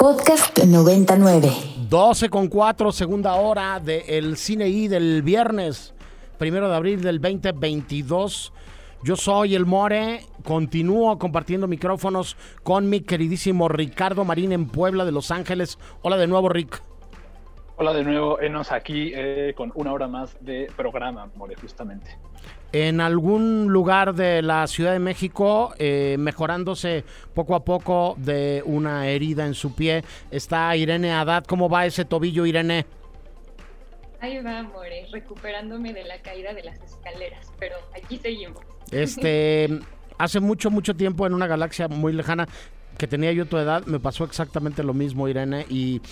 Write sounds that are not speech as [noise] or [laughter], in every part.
Podcast 99. 12 con 4, segunda hora del Cine I del viernes, primero de abril del 2022. Yo soy el More, continúo compartiendo micrófonos con mi queridísimo Ricardo Marín en Puebla de Los Ángeles. Hola de nuevo, Rick. Hola de nuevo, enos aquí eh, con una hora más de programa, More, justamente en algún lugar de la Ciudad de México, eh, mejorándose poco a poco de una herida en su pie, está Irene Haddad. ¿Cómo va ese tobillo, Irene? Ahí va, More, recuperándome de la caída de las escaleras, pero aquí seguimos. Este, [laughs] hace mucho, mucho tiempo en una galaxia muy lejana que tenía yo tu edad, me pasó exactamente lo mismo, Irene, y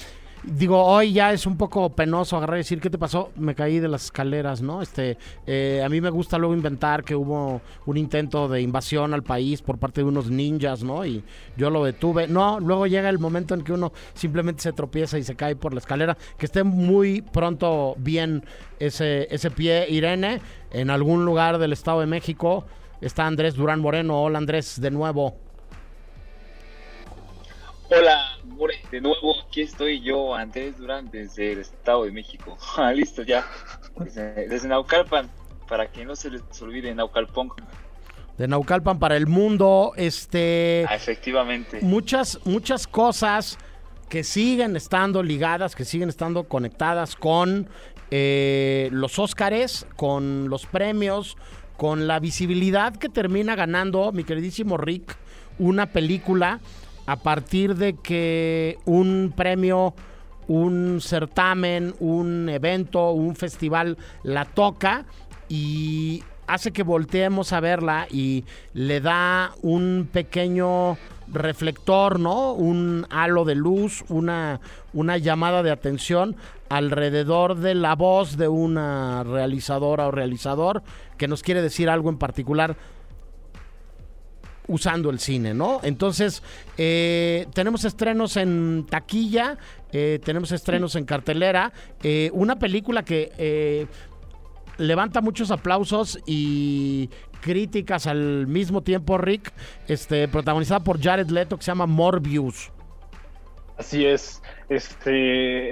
digo, hoy ya es un poco penoso agarrar y decir, ¿qué te pasó? Me caí de las escaleras, ¿no? Este, eh, a mí me gusta luego inventar que hubo un intento de invasión al país por parte de unos ninjas, ¿no? Y yo lo detuve. No, luego llega el momento en que uno simplemente se tropieza y se cae por la escalera. Que esté muy pronto bien ese, ese pie, Irene, en algún lugar del Estado de México. Está Andrés Durán Moreno. Hola Andrés, de nuevo. Hola, de nuevo aquí estoy yo, Andrés Durán, desde el Estado de México. [laughs] Ah, listo, ya. Desde, Naucalpan, para que no se les olvide Naucalpan. De Naucalpan para el mundo, este... Ah, efectivamente. Muchas, muchas cosas que siguen estando ligadas, que siguen estando conectadas con eh, los Óscares, con los premios, con la visibilidad que termina ganando mi queridísimo Rick, una película a partir de que un premio, un certamen, un evento, un festival la toca y hace que volteemos a verla y le da un pequeño reflector, ¿no? Un halo de luz, una, una llamada de atención alrededor de la voz de una realizadora o realizador que nos quiere decir algo en particular usando el cine, ¿no? Entonces, eh, tenemos estrenos en taquilla, eh, tenemos estrenos en cartelera, eh, una película que levanta muchos aplausos y críticas al mismo tiempo, Rick, este, protagonizada por Jared Leto, que se llama Morbius. Así es. Este,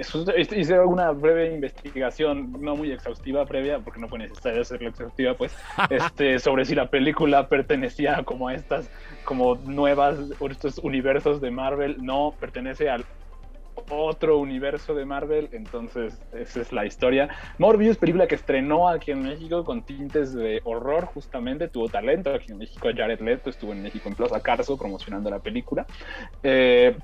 hice una breve investigación, no muy exhaustiva previa, porque no fue necesario hacerla exhaustiva, pues, [laughs] este, sobre si la película pertenecía como a estas, como nuevas, estos universos de Marvel. No, pertenece al otro universo de Marvel, entonces esa es la historia. Morbius, película que estrenó aquí en México con tintes de horror, justamente, tuvo talento aquí en México, Jared Leto estuvo en México en Plaza Carso promocionando la película. Eh,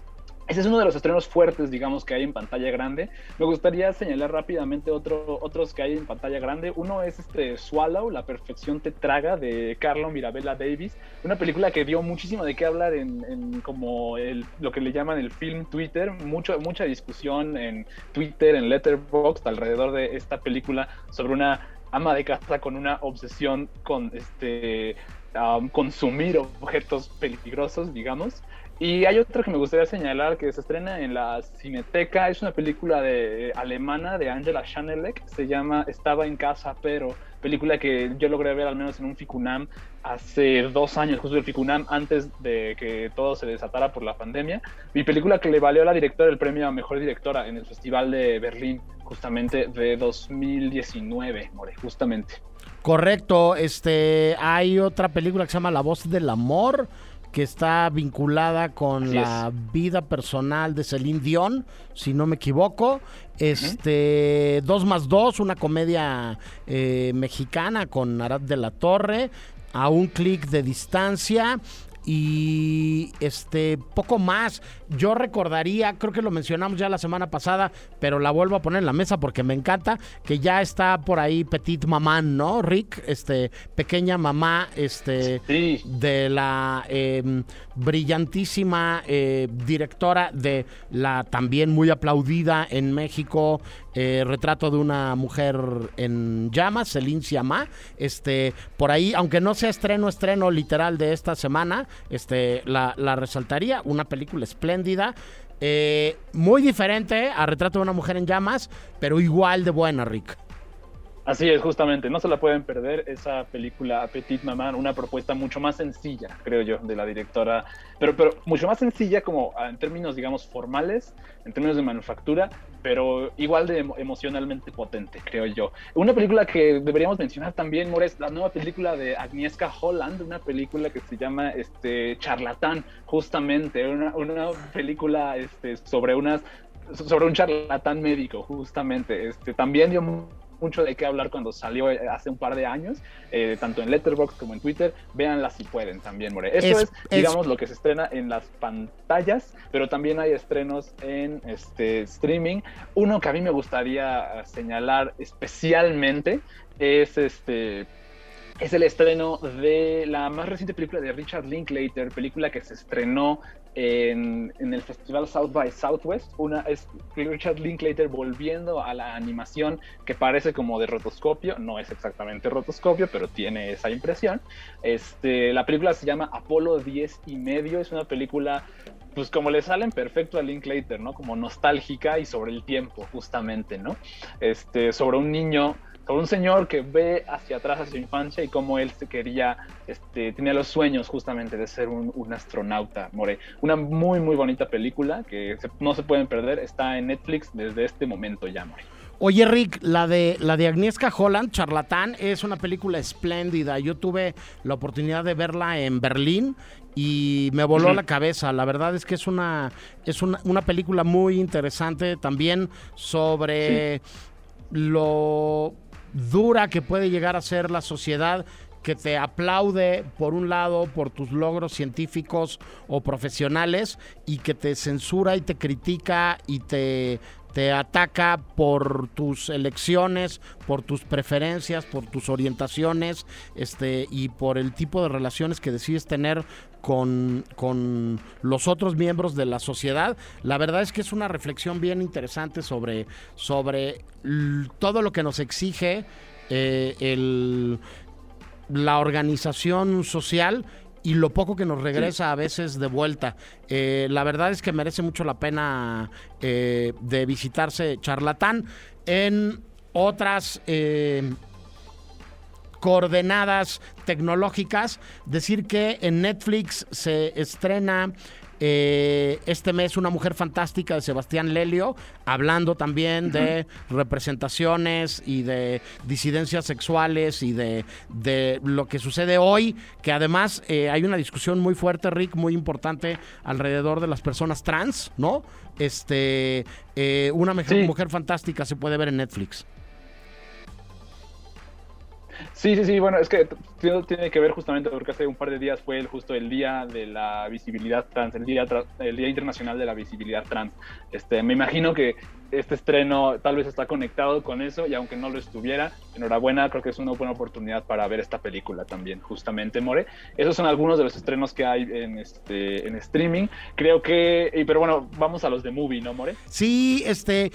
ese es uno de los estrenos fuertes, digamos, que hay en pantalla grande. Me gustaría señalar rápidamente otro, otros que hay en pantalla grande. Uno es este Swallow, La perfección te traga, de Carlo Mirabella Davis. Una película que dio muchísimo de qué hablar en, como el, lo que le llaman el film Twitter. Mucho, mucha discusión en Twitter, en Letterboxd, alrededor de esta película sobre una ama de casa con una obsesión con este um, consumir objetos peligrosos, digamos. Y hay otro que me gustaría señalar que se estrena en la Cineteca. Es una película de, eh, alemana de Angela Schanelek. Se llama Estaba en casa, pero película que yo logré ver al menos en un Ficunam hace dos años, justo el Ficunam, antes de que todo se desatara por la pandemia. Mi película que le valió a la directora el premio a mejor directora en el Festival de Berlín, justamente de 2019, More, justamente. Correcto. Este, hay otra película que se llama La voz del amor que está vinculada con la vida personal de Celine Dion, si no me equivoco. Este, Dos más dos, una comedia eh, mexicana con Arad de la Torre, a un clic de distancia y este poco más. Yo recordaría, creo que lo mencionamos ya la semana pasada, pero la vuelvo a poner en la mesa porque me encanta que ya está por ahí Petit Mamá, ¿no? Rick, este pequeña mamá, este de la em, brillantísima eh, directora de la también muy aplaudida en México eh, retrato de una mujer en llamas, Celine Siamá. Este, por ahí, aunque no sea estreno, estreno literal de esta semana, este, la, resaltaría. Una película espléndida. Eh, muy diferente a Retrato de una mujer en llamas, pero igual de buena, Rick. Así es, justamente, no se la pueden perder esa película Petit Maman, una propuesta mucho más sencilla, creo yo, de la directora, pero, pero mucho más sencilla como en términos, digamos, formales, en términos de manufactura, pero igual de emocionalmente potente, creo yo. Una película que deberíamos mencionar también, Mores, la nueva película de Agnieszka Holland, una película que se llama este, Charlatán, justamente, una, una película este, sobre unas sobre un charlatán médico, justamente. Este, también dio mucho de qué hablar cuando salió eh, hace un par de años, eh, tanto en Letterboxd como en Twitter. Véanla si pueden también, More. Eso es, digamos, lo que se estrena en las pantallas, pero también hay estrenos en este streaming. Uno que a mí me gustaría señalar especialmente es este es el estreno de la más reciente película de Richard Linklater, película que se estrenó en, el festival South by Southwest. Una es Richard Linklater volviendo a la animación que parece como de rotoscopio, no es exactamente rotoscopio, pero tiene esa impresión. Este, la película se llama Apolo 10 y medio, es una película pues como le salen perfecto a Linklater, ¿no? Como nostálgica y sobre el tiempo, justamente, ¿no? Este, sobre un niño un señor que ve hacia atrás a su infancia y cómo él se quería, este, tenía los sueños justamente de ser un, astronauta, More. Una muy, muy bonita película que no se pueden perder, está en Netflix desde este momento ya, More. Oye, Rick, la de, la de Agnieszka Holland, Charlatán, es una película espléndida. Yo tuve la oportunidad de verla en Berlín y me voló la cabeza. La verdad es que es una, es una, película muy interesante también sobre lo dura que puede llegar a ser la sociedad que te aplaude por un lado por tus logros científicos o profesionales y que te censura y te critica y te te ataca por tus elecciones, por tus preferencias, por tus orientaciones, este, y por el tipo de relaciones que decides tener con, con, los otros miembros de la sociedad. La verdad es que es una reflexión bien interesante sobre, sobre todo lo que nos exige eh, el, la organización social y lo poco que nos regresa a veces de vuelta. Eh, la verdad es que merece mucho la pena eh, de visitarse Charlatán. En otras coordenadas tecnológicas, decir que en Netflix se estrena eh, este mes Una Mujer Fantástica de Sebastián Lelio, hablando también de representaciones y de disidencias sexuales y de, lo que sucede hoy, que además eh, hay una discusión muy fuerte, Rick, muy importante alrededor de las personas trans, ¿no? Este, eh, Una mujer Fantástica se puede ver en Netflix. Sí, sí, sí, bueno, es que tiene que ver justamente porque hace un par de días fue justo el día de la visibilidad trans, el día, el día internacional de la visibilidad trans. Este, me imagino que este estreno tal vez está conectado con eso y aunque no lo estuviera, enhorabuena, creo que es una buena oportunidad para ver esta película también, justamente, More. Esos son algunos de los estrenos que hay en, este, en streaming. Creo que, pero bueno, vamos a los de movie, ¿no, More? Sí, este,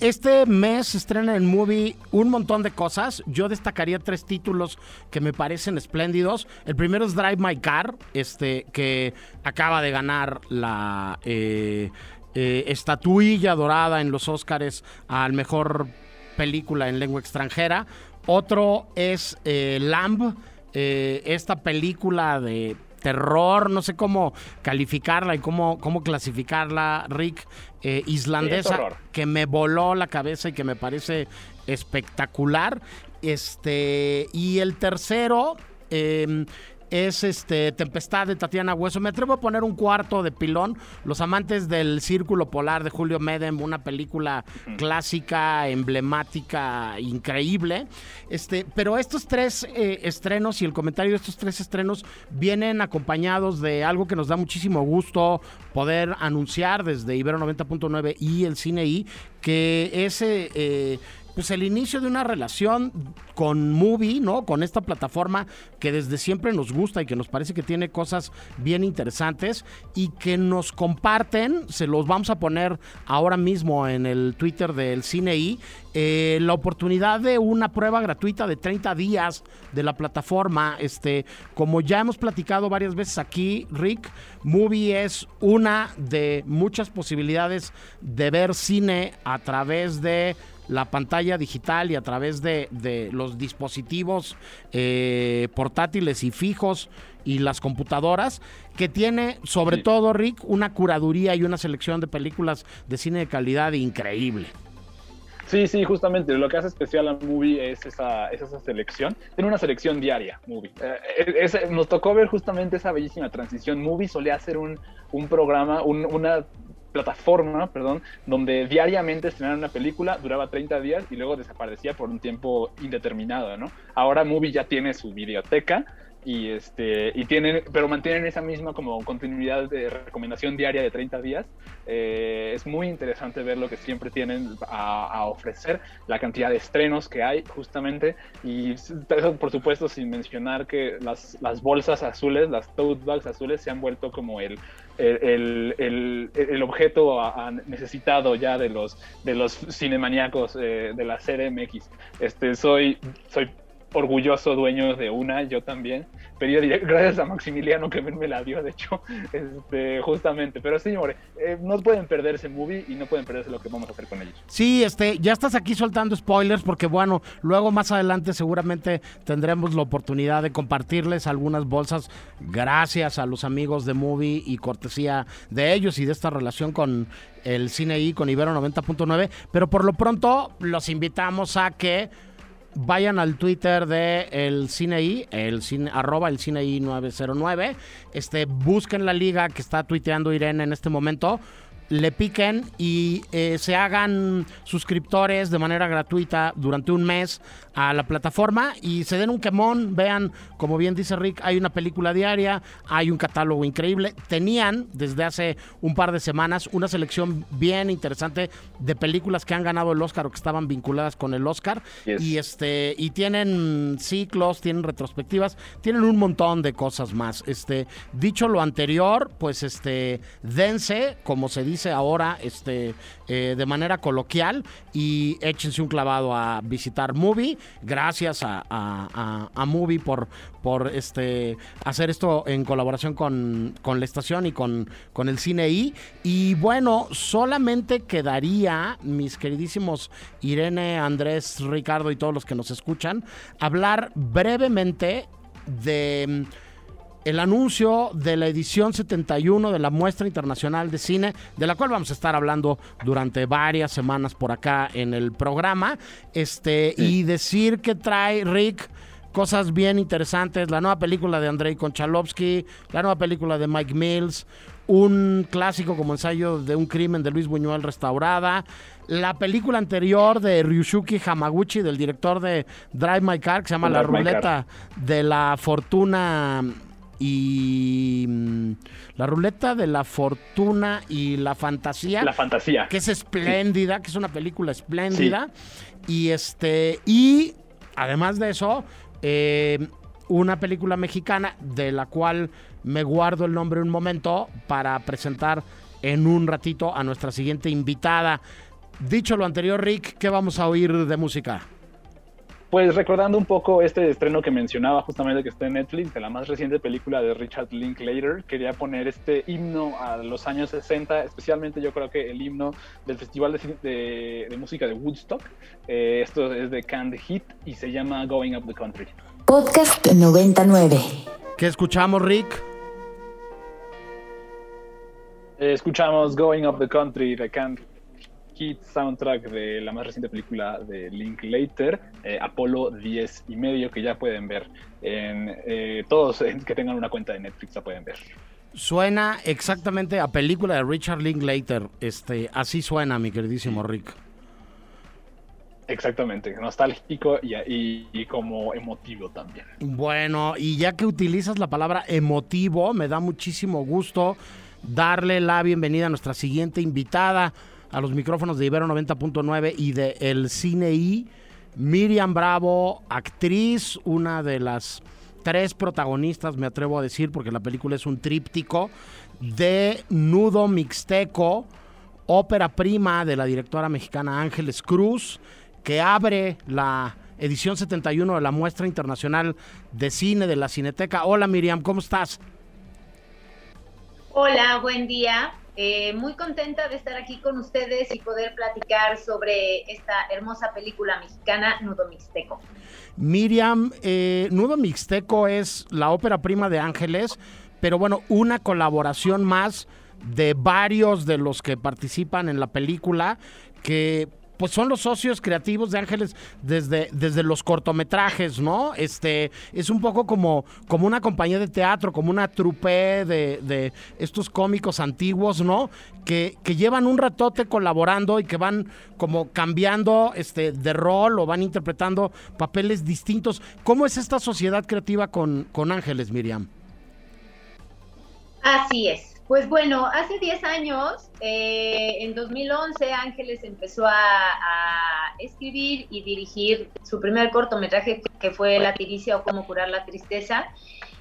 este mes estrena en Movie un montón de cosas. Yo destacaría tres títulos que me parecen espléndidos. El primero es Drive My Car, este, que acaba de ganar la eh, eh, estatuilla dorada en los Oscars al mejor película en lengua extranjera. Otro es eh, Lamb, esta película de terror, no sé cómo calificarla y cómo, cómo clasificarla, Rick, eh, islandesa, que me voló la cabeza y que me parece espectacular. Este, y el tercero, eh, es este Tempestad de Tatiana Hueso. Me atrevo a poner un cuarto de pilón. Los amantes del Círculo Polar de Julio Medem, una película clásica, emblemática, increíble. Este, pero estos tres eh, estrenos y el comentario de estos tres estrenos vienen acompañados de algo que nos da muchísimo gusto poder anunciar desde Ibero 90.9 y el Cine I, que ese eh, pues el inicio de una relación con Movie, ¿no? Con esta plataforma que desde siempre nos gusta y que nos parece que tiene cosas bien interesantes y que nos comparten, se los vamos a poner ahora mismo en el Twitter del Cine eh, la oportunidad de una prueba gratuita de 30 días de la plataforma. Este, como ya hemos platicado varias veces aquí, Rick, Movie es una de muchas posibilidades de ver cine a través de la pantalla digital y a través de, de los dispositivos eh, portátiles y fijos y las computadoras, que tiene sobre Sí. todo, Rick, una curaduría y una selección de películas de cine de calidad increíble. Sí, sí, justamente. Lo que hace especial a Movie es esa, es esa selección. Tiene una selección diaria, Movie. Eh, es- nos tocó ver justamente esa bellísima transición. Movie solía hacer un, un programa, un- una plataforma, perdón, donde diariamente estrenaban una película, duraba 30 días y luego desaparecía por un tiempo indeterminado, ¿no? Ahora Movie ya tiene su videoteca y este y tienen pero mantienen esa misma como continuidad de recomendación diaria de 30 días Eh, es muy interesante ver lo que siempre tienen a, a ofrecer la cantidad de estrenos que hay justamente y por supuesto sin mencionar que las, las bolsas azules las tote bags azules se han vuelto como el el, el, el, objeto necesitado ya de los de los cinemaníacos eh, de la CDMX este soy soy orgulloso dueño de una, yo también. Pedí direct- gracias a Maximiliano que me la dio, de hecho, [laughs] este, justamente. Pero sí, eh, no pueden perderse movie y no pueden perderse lo que vamos a hacer con ellos. Sí, este, ya estás aquí soltando spoilers porque bueno, luego más adelante seguramente tendremos la oportunidad de compartirles algunas bolsas gracias a los amigos de Movie y cortesía de ellos y de esta relación con el cine y con Ibero 90.9, pero por lo pronto los invitamos a que vayan al Twitter de el Cine I, el cine, arroba el Cine I 909, este, busquen la liga que está tuiteando Irene en este momento, le piquen y eh, se hagan suscriptores de manera gratuita durante un mes a la plataforma y se den un quemón, vean, como bien dice Rick, hay una película diaria, hay un catálogo increíble, tenían desde hace un par de semanas una selección bien interesante de películas que han ganado el Oscar o que estaban vinculadas con el Oscar Yes. y este y tienen ciclos, tienen retrospectivas, tienen un montón de cosas más. Este, dicho lo anterior, pues este dense, como se dice ahora, este eh, de manera coloquial y échense un clavado a visitar Movie. Gracias a, a, a- Movie por por este hacer esto en colaboración con, con la estación y con, con el cine. Y bueno, solamente quedaría, mis queridísimos Irene, Andrés, Ricardo y todos los que nos escuchan, hablar brevemente de el anuncio de la edición 71 de la Muestra Internacional de Cine, de la cual vamos a estar hablando durante varias semanas por acá en el programa. Este, y decir que trae Rick cosas bien interesantes, la nueva película de Andrei Konchalovsky, la nueva película de Mike Mills, un clásico como ensayo de un crimen de Luis Buñuel restaurada, la película anterior de Ryushuki Hamaguchi, del director de Drive My Car, que se llama La Drive. Ruleta de la Fortuna y mm, la ruleta de la fortuna y la fantasía La fantasía. que es espléndida, que es una película espléndida. Y este, y además de eso, eh, una película mexicana de la cual me guardo el nombre un momento para presentar en un ratito a nuestra siguiente invitada. Dicho lo anterior, Rick, ¿qué vamos a oír de música? Pues recordando un poco este estreno que mencionaba justamente que está en Netflix, de la más reciente película de Richard Linklater, quería poner este himno a los años 60, especialmente yo creo que el himno del Festival de, Cine- de- de Música de Woodstock. Eh, esto es de Canned Heat y se llama Going Up the Country. Podcast 99. ¿Qué escuchamos, Rick? Eh, escuchamos Going Up the Country de Canned Heat soundtrack de la más reciente película de Linklater, eh, Apolo 10 y medio, que ya pueden ver en eh, todos que tengan una cuenta de Netflix la pueden ver. Suena exactamente a película de Richard Linklater. Este, así suena, mi queridísimo Rick. Exactamente, nostálgico y, y- y como emotivo también. Bueno, y ya que utilizas la palabra emotivo, me da muchísimo gusto darle la bienvenida a nuestra siguiente invitada a los micrófonos de Ibero 90.9 y de El Cine I, Miriam Bravo, actriz, una de las tres protagonistas, me atrevo a decir, porque la película es un tríptico, de Nudo Mixteco, ópera prima de la directora mexicana Ángeles Cruz, que abre la edición 71 de la Muestra Internacional de Cine de la Cineteca. Hola Miriam, ¿cómo estás? Hola, buen día. Eh, muy contenta de estar aquí con ustedes y poder platicar sobre esta hermosa película mexicana Nudo Mixteco. Miriam, eh, Nudo Mixteco es la ópera prima de Ángeles, pero bueno, una colaboración más de varios de los que participan en la película que pues son los socios creativos de Ángeles desde, desde los cortometrajes, ¿no? Este, es un poco como, como una compañía de teatro, como una trupe de, de estos cómicos antiguos, ¿no? Que, que, llevan un ratote colaborando y que van como cambiando este, de rol o van interpretando papeles distintos. ¿Cómo es esta sociedad creativa con, con Ángeles, Miriam? Así es. Pues bueno, hace 10 años, eh, en 2011, Ángeles empezó a, escribir y dirigir su primer cortometraje que fue La tiricia o cómo curar la tristeza.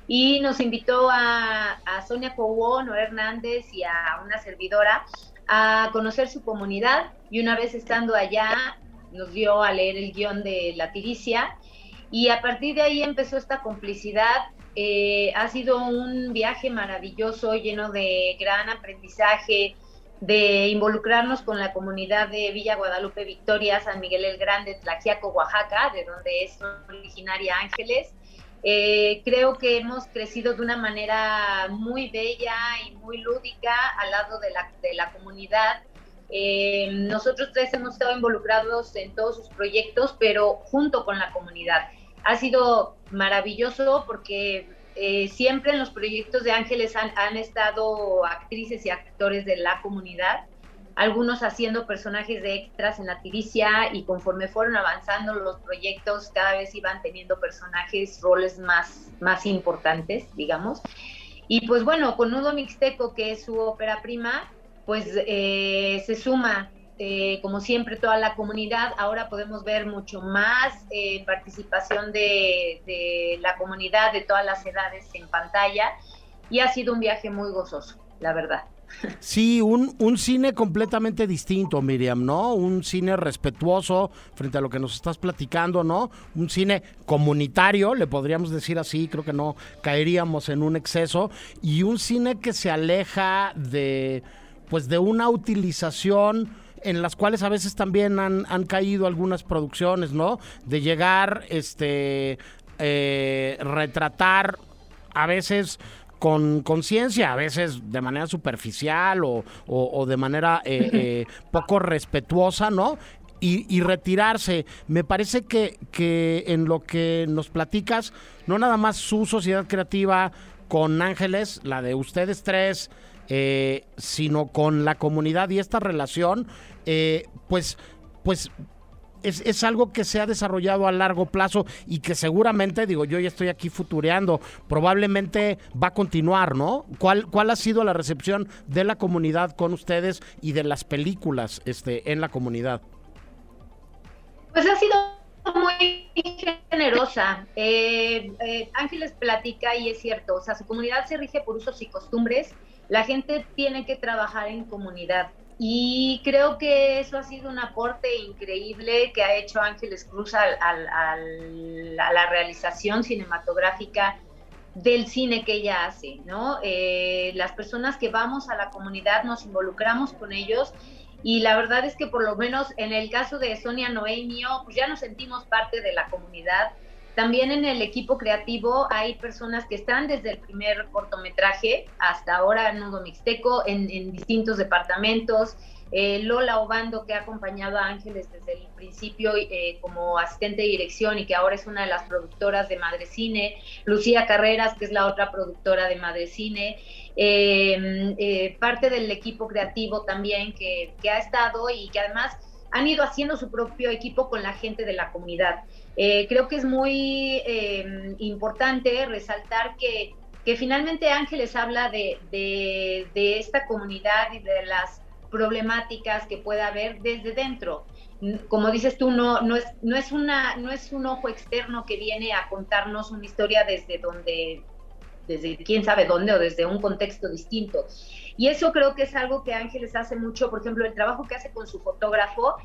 Y nos invitó a, Sonia Cobón, Hernández y a una servidora a conocer su comunidad. Y una vez estando allá, nos dio a leer el guion de La tiricia. Y a partir de ahí empezó esta complicidad eh, ha sido un viaje maravilloso, lleno de gran aprendizaje, de involucrarnos con la comunidad de Villa Guadalupe Victoria, San Miguel el Grande, Tlaxiaco, Oaxaca, de donde es originaria Ángeles. Eh, creo que hemos crecido de una manera muy bella y muy lúdica al lado de la, comunidad. Eh, nosotros tres hemos estado involucrados en todos sus proyectos, pero junto con la comunidad ha sido maravilloso porque eh, siempre en los proyectos de Ángeles han, estado actrices y actores de la comunidad, algunos haciendo personajes de extras en la tiricia y conforme fueron avanzando los proyectos cada vez iban teniendo personajes, roles más, más importantes, digamos. Y pues bueno, con Nudo Mixteco, que es su ópera prima, pues eh, se suma eh, como siempre, toda la comunidad. Ahora podemos ver mucho más eh, participación de, la comunidad de todas las edades en pantalla y ha sido un viaje muy gozoso, la verdad. [laughs] Sí, un, un, cine completamente distinto, Miriam, ¿no? Un cine respetuoso frente a lo que nos estás platicando, ¿no? Un cine comunitario, le podríamos decir así, creo que no caeríamos en un exceso, y un cine que se aleja de, pues, de una utilización en las cuales a veces también han, caído algunas producciones, ¿no? De llegar, este, eh, retratar a veces con conciencia, a veces de manera superficial o, de manera eh, eh, poco respetuosa, ¿no? Y, retirarse. Me parece que, que en lo que nos platicas, no nada más su sociedad creativa con Ángeles, la de ustedes tres, eh, sino con la comunidad y esta relación, eh, pues, pues es, es, algo que se ha desarrollado a largo plazo y que seguramente, digo, yo ya estoy aquí futureando, probablemente va a continuar, ¿no? ¿Cuál, cuál ha sido la recepción de la comunidad con ustedes y de las películas este, en la comunidad? Pues ha sido muy generosa. Eh, Ángeles platica y es cierto, o sea, su comunidad se rige por usos y costumbres la gente tiene que trabajar en comunidad. Y creo que eso ha sido un aporte increíble que ha hecho Ángeles Cruz a la realización cinematográfica del cine que ella hace, ¿no? Eh, las personas que vamos a la comunidad nos involucramos con ellos y la verdad es que por lo menos en el caso de Sonia Noé y mío, pues ya nos sentimos parte de la comunidad también en el equipo creativo hay personas que están desde el primer cortometraje hasta ahora en Nudo Mixteco en, distintos departamentos. Eh, Lola Obando, que ha acompañado a Ángeles desde el principio eh, como asistente de dirección y que ahora es una de las productoras de Madrecine. Lucía Carreras, que es la otra productora de Madrecine. Eh, parte del equipo creativo también que, que ha estado y que además han ido haciendo su propio equipo con la gente de la comunidad. Eh, creo que es muy em, importante resaltar que, que, finalmente Ángeles habla de, de, esta comunidad y de las problemáticas que pueda haber desde dentro. Como dices tú, no, no, es, no, es una, no es un ojo externo que viene a contarnos una historia desde donde, desde quién sabe dónde o desde un contexto distinto. Y eso creo que es algo que Ángeles hace mucho, por ejemplo, el trabajo que hace con su fotógrafo,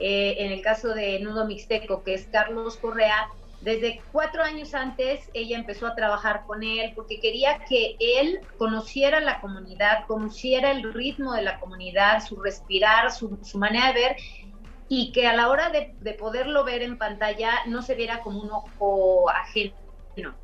eh, en el caso de Nudo Mixteco, que es Carlos Correa, desde cuatro años antes ella empezó a trabajar con él porque quería que él conociera la comunidad, conociera el ritmo de la comunidad, su respirar, su, manera de ver y que a la hora de, poderlo ver en pantalla no se viera como un ojo ajeno,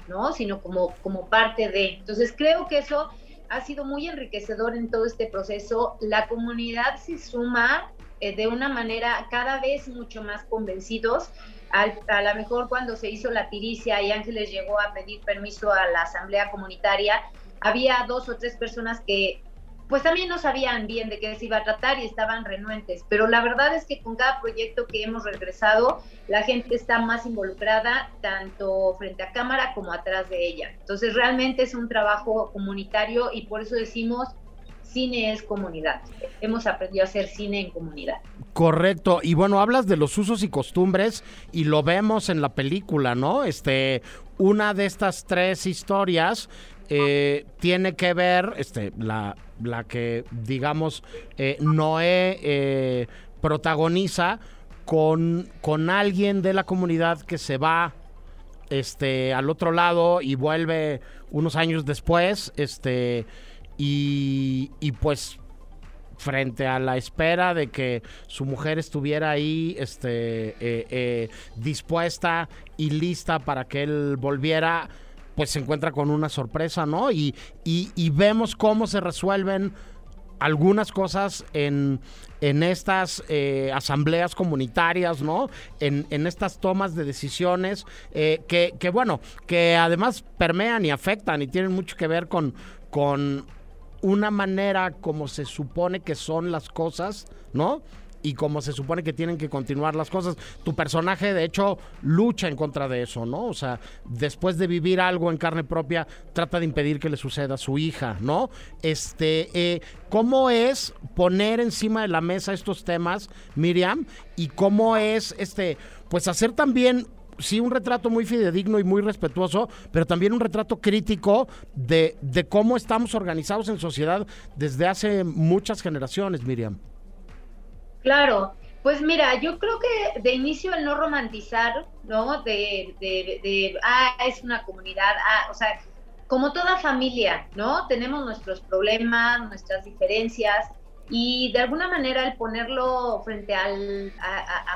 ¿no? Sino como, como parte de. Entonces creo que eso ha sido muy enriquecedor en todo este proceso. La comunidad se suma eh, de una manera cada vez mucho más convencidos a lo mejor cuando se hizo la tiricia y Ángeles llegó a pedir permiso a la asamblea comunitaria, había dos o tres personas que pues también no sabían bien de qué se iba a tratar y estaban renuentes, pero la verdad es que con cada proyecto que hemos regresado, la gente está más involucrada, tanto frente a cámara como atrás de ella. Entonces realmente es un trabajo comunitario y por eso decimos cine es comunidad. Hemos aprendido a hacer cine en comunidad. Correcto. Y bueno, hablas de los usos y costumbres y lo vemos en la película, ¿no? Este, una de estas tres historias eh, tiene que ver, este, la, la que digamos eh, Noé eh, protagoniza con, con alguien de la comunidad que se va este al otro lado y vuelve unos años después, este y, pues frente a la espera de que su mujer estuviera ahí este, eh, eh, dispuesta y lista para que él volviera, pues se encuentra con una sorpresa, ¿no? Y, y, vemos cómo se resuelven algunas cosas en, en estas eh, asambleas comunitarias, ¿no? En, en, estas tomas de decisiones que, que, bueno, que además permean y afectan y tienen mucho que ver con una manera como se supone que son las cosas, ¿no? y como se supone que tienen que continuar las cosas. Tu personaje, de hecho, lucha en contra de eso, ¿no? O sea, después de vivir algo en carne propia, trata de impedir que le suceda a su hija, ¿no? Este, eh, ¿cómo es poner encima de la mesa estos temas, Miriam? Y cómo es, este, pues hacer también sí un retrato muy fidedigno y muy respetuoso, pero también un retrato crítico de, de cómo estamos organizados en sociedad desde hace muchas generaciones, Miriam. Claro, pues mira, yo creo que de inicio el no romantizar, ¿no? De, de, de, ah, es una comunidad, ah, o sea, como toda familia, ¿no? Tenemos nuestros problemas, nuestras diferencias, y de alguna manera el ponerlo frente a,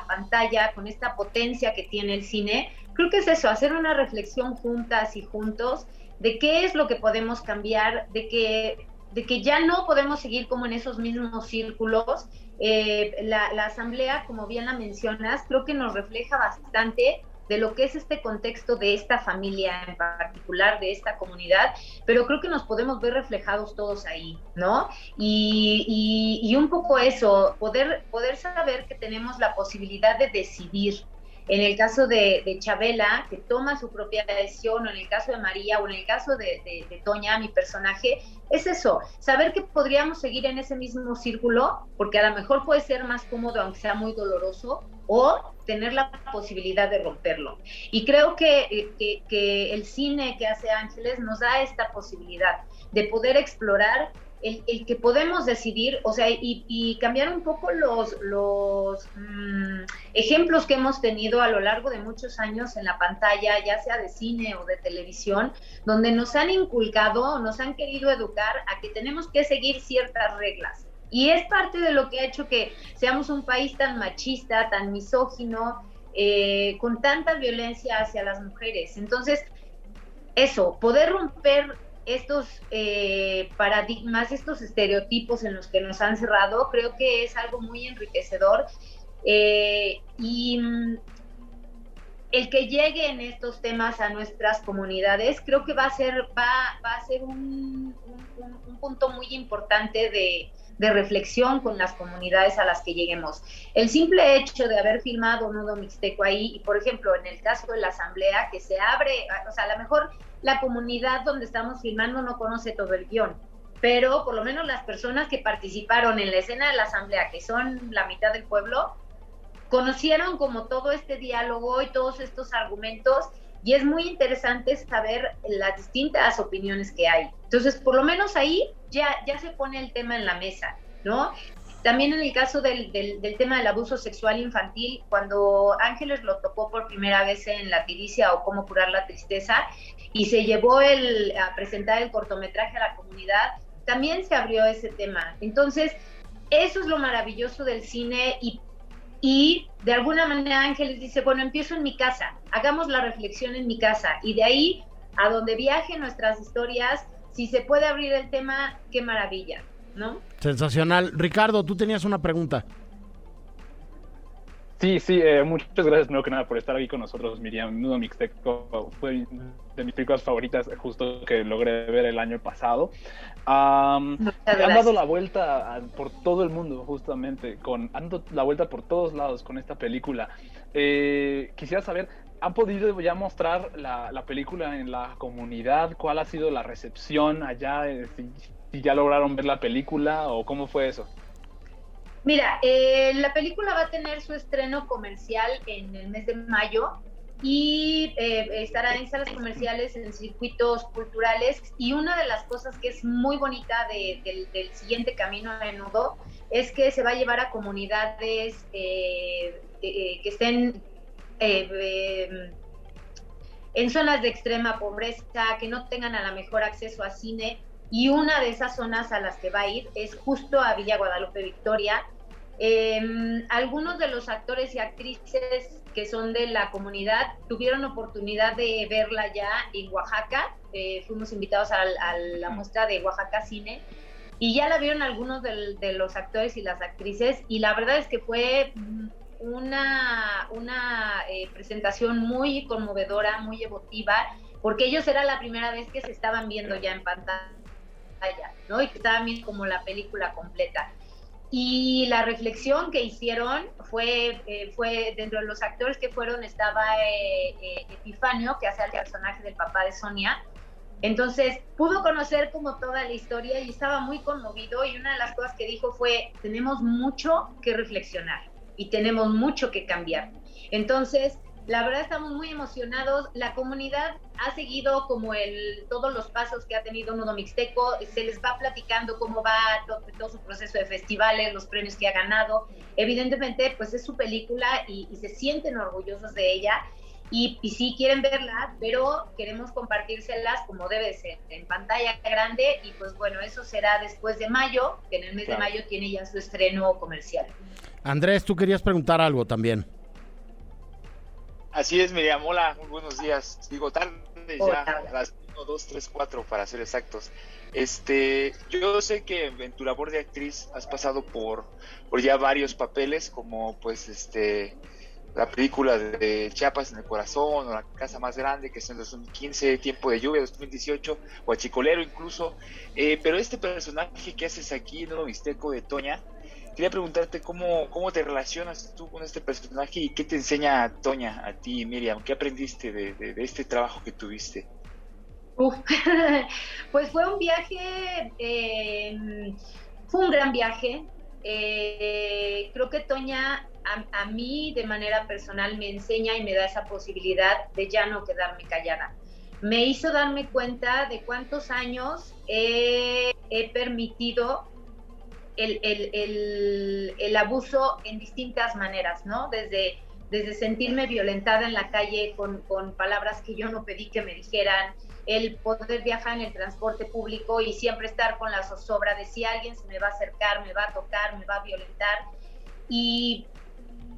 pantalla con esta potencia que tiene el cine, creo que es eso, hacer una reflexión juntas y juntos de qué es lo que podemos cambiar, de que, de que ya no podemos seguir como en esos mismos círculos. Eh, la, la asamblea, como bien la mencionas, creo que nos refleja bastante de lo que es este contexto de esta familia en particular, de esta comunidad, pero creo que nos podemos ver reflejados todos ahí, ¿no? Y, un poco eso, poder, poder saber que tenemos la posibilidad de decidir, en el caso de, Chabela, que toma su propia decisión, o en el caso de María, o en el caso de, de, Toña, mi personaje, es eso, saber que podríamos seguir en ese mismo círculo, porque a lo mejor puede ser más cómodo, aunque sea muy doloroso, o tener la posibilidad de romperlo. Y creo que, que, el cine que hace Ángeles nos da esta posibilidad de poder explorar el, que podemos decidir, o sea, y, cambiar un poco los, los mm, ejemplos que hemos tenido a lo largo de muchos años en la pantalla, ya sea de cine o de televisión, donde nos han inculcado, nos han querido educar a que tenemos que seguir ciertas reglas. Y es parte de lo que ha hecho que seamos un país tan machista, tan misógino, eh, con tanta violencia hacia las mujeres. Entonces, eso, poder romper estos eh, paradigmas, estos estereotipos en los que nos han cerrado, creo que es algo muy enriquecedor. Eh, y mm, el que lleguen estos temas a nuestras comunidades, creo que va a ser, va, va a ser un punto muy importante de, de reflexión con las comunidades a las que lleguemos. El simple hecho de haber filmado Nudo Mixteco ahí, y por ejemplo, en el caso de la asamblea, que se abre, o sea, a lo mejor la comunidad donde estamos filmando no conoce todo el guion, pero por lo menos las personas que participaron en la escena de la asamblea, que son la mitad del pueblo, conocieron como todo este diálogo y todos estos argumentos y es muy interesante saber las distintas opiniones que hay. Entonces, por lo menos ahí ya, ya se pone el tema en la mesa, ¿no? También en el caso del, del, tema del abuso sexual infantil, cuando Ángeles lo tocó por primera vez en La Tiricia o Cómo curar la tristeza y se llevó el, a presentar el cortometraje a la comunidad, también se abrió ese tema. Entonces, eso es lo maravilloso del cine y, y de alguna manera Ángeles dice, bueno, empiezo en mi casa, hagamos la reflexión en mi casa y de ahí a donde viajen nuestras historias, si se puede abrir el tema, qué maravilla. ¿no? Sensacional. Ricardo, tú tenías una pregunta. Sí, sí, eh, muchas gracias, primero que nada, por estar aquí con nosotros, Miriam. Nudo Mixteco fue de mis películas favoritas, justo que logré ver el año pasado. Han dado la vuelta por todo el mundo, justamente, con, han dado la vuelta por todos lados con esta película. Eh, quisiera saber, ¿han podido ya mostrar la, la, película en la comunidad? ¿Cuál ha sido la recepción allá? Eh, si ya lograron ver la película o cómo fue eso. Mira, eh, la película va a tener su estreno comercial en el mes de mayo y eh, estará en salas comerciales, en circuitos culturales. Y una de las cosas que es muy bonita del siguiente camino a menudo es que se va a llevar a comunidades eh, que estén en zonas de extrema pobreza, que no tengan a lo mejor acceso a cine y una de esas zonas a las que va a ir es justo a Villa Guadalupe Victoria. Em, algunos de los actores y actrices que son de la comunidad tuvieron oportunidad de verla ya en Oaxaca. Eh, fuimos invitados a, la muestra de Oaxaca Cine y ya la vieron algunos de, los actores y las actrices y la verdad es que fue una, una eh, presentación muy conmovedora, muy emotiva, porque ellos era la primera vez que se estaban viendo ya en pantalla ¿no? Y que estaba bien como la película completa. Y la reflexión que hicieron fue, eh, fue dentro de los actores que fueron, estaba eh, eh, Epifanio, que hace el personaje del papá de Sonia. Entonces pudo conocer como toda la historia y estaba muy conmovido y una de las cosas que dijo fue, tenemos mucho que reflexionar y tenemos mucho que cambiar. Entonces, la verdad estamos muy emocionados. La comunidad ha seguido como el, todos los pasos que ha tenido Nudo Mixteco. Se les va platicando cómo va todo, su proceso de festivales, los premios que ha ganado. Evidentemente, pues es su película y, se sienten orgullosos de ella. Y, y, sí quieren verla, pero queremos compartírselas como debe ser, en pantalla grande. Y pues bueno, eso será después de mayo, que en el mes de mayo tiene ya su estreno comercial. Andrés, tú querías preguntar algo también. Así es, Miriam. Hola, muy buenos días. Digo, tarde ya, a las 1, 2, 3, 4 para ser exactos. Este, yo sé que en tu labor de actriz has pasado por, por ya varios papeles, como pues este la película de Chiapas en el corazón, o La casa más grande, que es en 2015, Tiempo de lluvia, 2018, o Chicolero incluso. Eh, pero este personaje que haces aquí, Nuevo Mixteco de Toña, quería preguntarte cómo, cómo te relacionas tú con este personaje y qué te enseña Toña, a ti, Miriam, qué aprendiste de, este trabajo que tuviste. [laughs] pues fue un viaje, eh, fue un gran viaje. Eh, creo que Toña a, mí de manera personal me enseña y me da esa posibilidad de ya no quedarme callada. Me hizo darme cuenta de cuántos años he permitido el, abuso en distintas maneras, ¿no? Desde, desde sentirme violentada en la calle con, palabras que yo no pedí que me dijeran, el poder viajar en el transporte público y siempre estar con la zozobra de si alguien se me va a acercar, me va a tocar, me va a violentar. Y,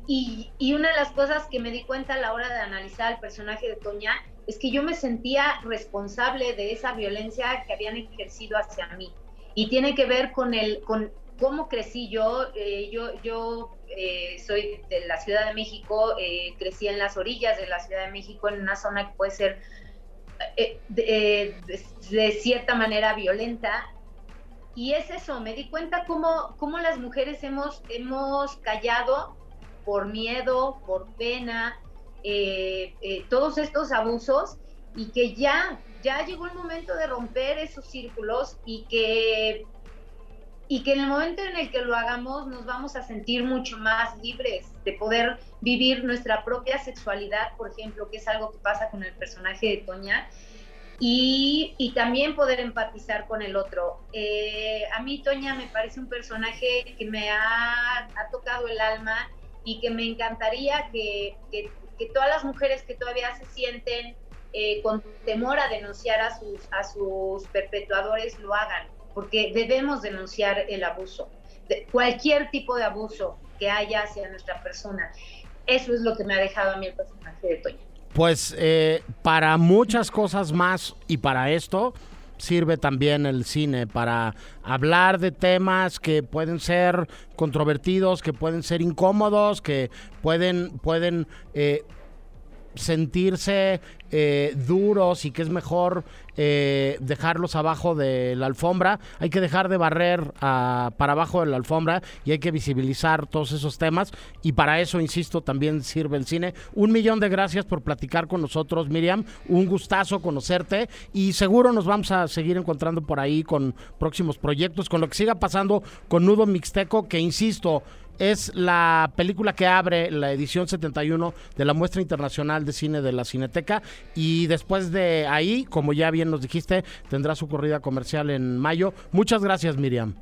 y, y, una de las cosas que me di cuenta a la hora de analizar el personaje de Toña es que yo me sentía responsable de esa violencia que habían ejercido hacia mí. Y tiene que ver con, el, con, cómo crecí yo. Eh, yo yo eh, soy de la Ciudad de México, eh, crecí en las orillas de la Ciudad de México, en una zona que puede ser de, cierta manera violenta. Y es eso, me di cuenta cómo, cómo las mujeres hemos, hemos callado por miedo, por pena, todos estos abusos y que ya, ya llegó el momento de romper esos círculos y que y que en el momento en el que lo hagamos nos vamos a sentir mucho más libres de poder vivir nuestra propia sexualidad, por ejemplo, que es algo que pasa con el personaje de Toña. y, también poder empatizar con el otro. Eh, a mí Toña me parece un personaje que me ha, tocado el alma y que me encantaría que, todas las mujeres que todavía se sienten eh, con temor a denunciar a sus, a sus perpetuadores lo hagan, porque debemos denunciar el abuso, de cualquier tipo de abuso que haya hacia nuestra persona. Eso es lo que me ha dejado a mí el personaje de Toña. Pues eh, para muchas cosas más y para esto sirve también el cine para hablar de temas que pueden ser controvertidos, que pueden ser incómodos, que pueden, pueden eh, sentirse eh, duros y que es mejor eh, dejarlos abajo de la alfombra. Hay que dejar de barrer ah, para abajo de la alfombra y hay que visibilizar todos esos temas. Y para eso, insisto, también sirve el cine. Un millón de gracias por platicar con nosotros, Miriam. Un gustazo conocerte y seguro nos vamos a seguir encontrando por ahí con próximos proyectos, con lo que siga pasando con Nudo Mixteco, que insisto, es la película que abre la edición 71 de la Muestra Internacional de Cine de la Cineteca y después de ahí, como ya bien nos dijiste, tendrá su corrida comercial en mayo. Muchas gracias, Miriam.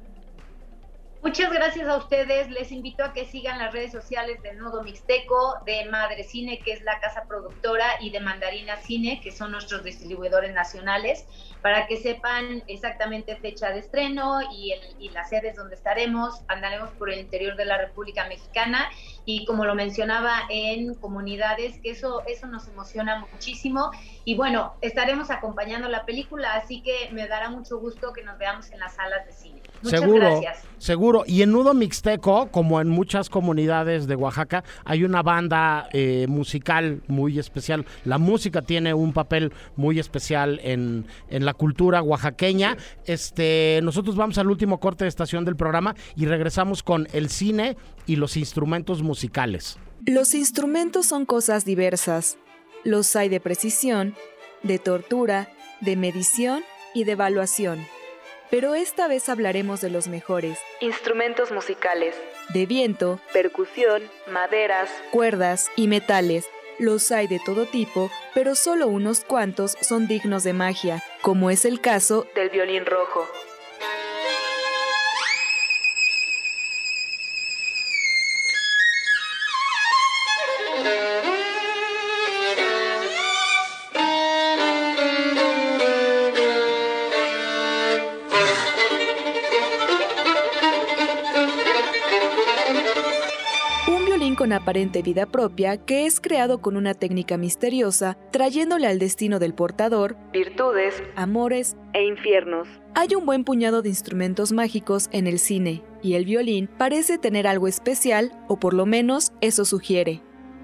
Muchas gracias a ustedes. Les invito a que sigan las redes sociales de Nodo Mixteco, de Madre Cine, que es la casa productora, y de Mandarina Cine, que son nuestros distribuidores nacionales, para que sepan exactamente fecha de estreno y, y las sedes donde estaremos. Andaremos por el interior de la República Mexicana y como lo mencionaba en comunidades, que eso, eso nos emociona muchísimo. Y bueno, estaremos acompañando la película, así que me dará mucho gusto que nos veamos en las salas de cine. Muchas seguro, gracias. Seguro. Y en Nudo Mixteco, como en muchas comunidades de Oaxaca, hay una banda eh, musical muy especial. La música tiene un papel muy especial en, en la cultura oaxaqueña. Este, nosotros vamos al último corte de estación del programa y regresamos con el cine y los instrumentos musicales. Los instrumentos son cosas diversas. Los hay de precisión, de tortura, de medición y de evaluación pero esta vez hablaremos de los mejores. Instrumentos musicales. De viento, percusión, maderas, cuerdas y metales. Los hay de todo tipo, pero solo unos cuantos son dignos de magia, como es el caso del violín rojo. Con aparente vida propia que es creado con una técnica misteriosa, trayéndole al destino del portador virtudes, amores e infiernos. Hay un buen puñado de instrumentos mágicos en el cine, y el violín parece tener algo especial, o por lo menos eso sugiere.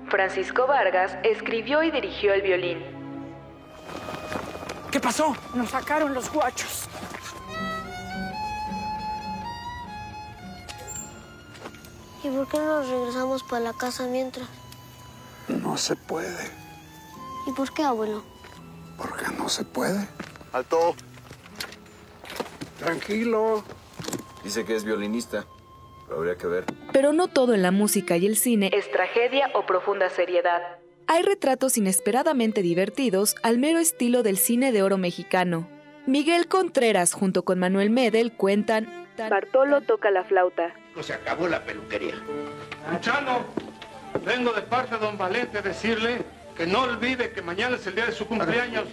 Francisco Vargas escribió y dirigió el violín. ¿Qué pasó? Nos sacaron los guachos. ¿Y por qué no nos regresamos para la casa mientras? No se puede. ¿Y por qué, abuelo? Porque no se puede. Alto. Tranquilo. Dice que es violinista. habría que ver. Pero no todo en la música y el cine es tragedia o profunda seriedad. Hay retratos inesperadamente divertidos al mero estilo del cine de oro mexicano. Miguel Contreras junto con Manuel Medel cuentan Bartolo toca la flauta, se acabó la peluquería. Chano, vengo de parte de don Valente a decirle que no olvide que mañana es el día de su cumpleaños,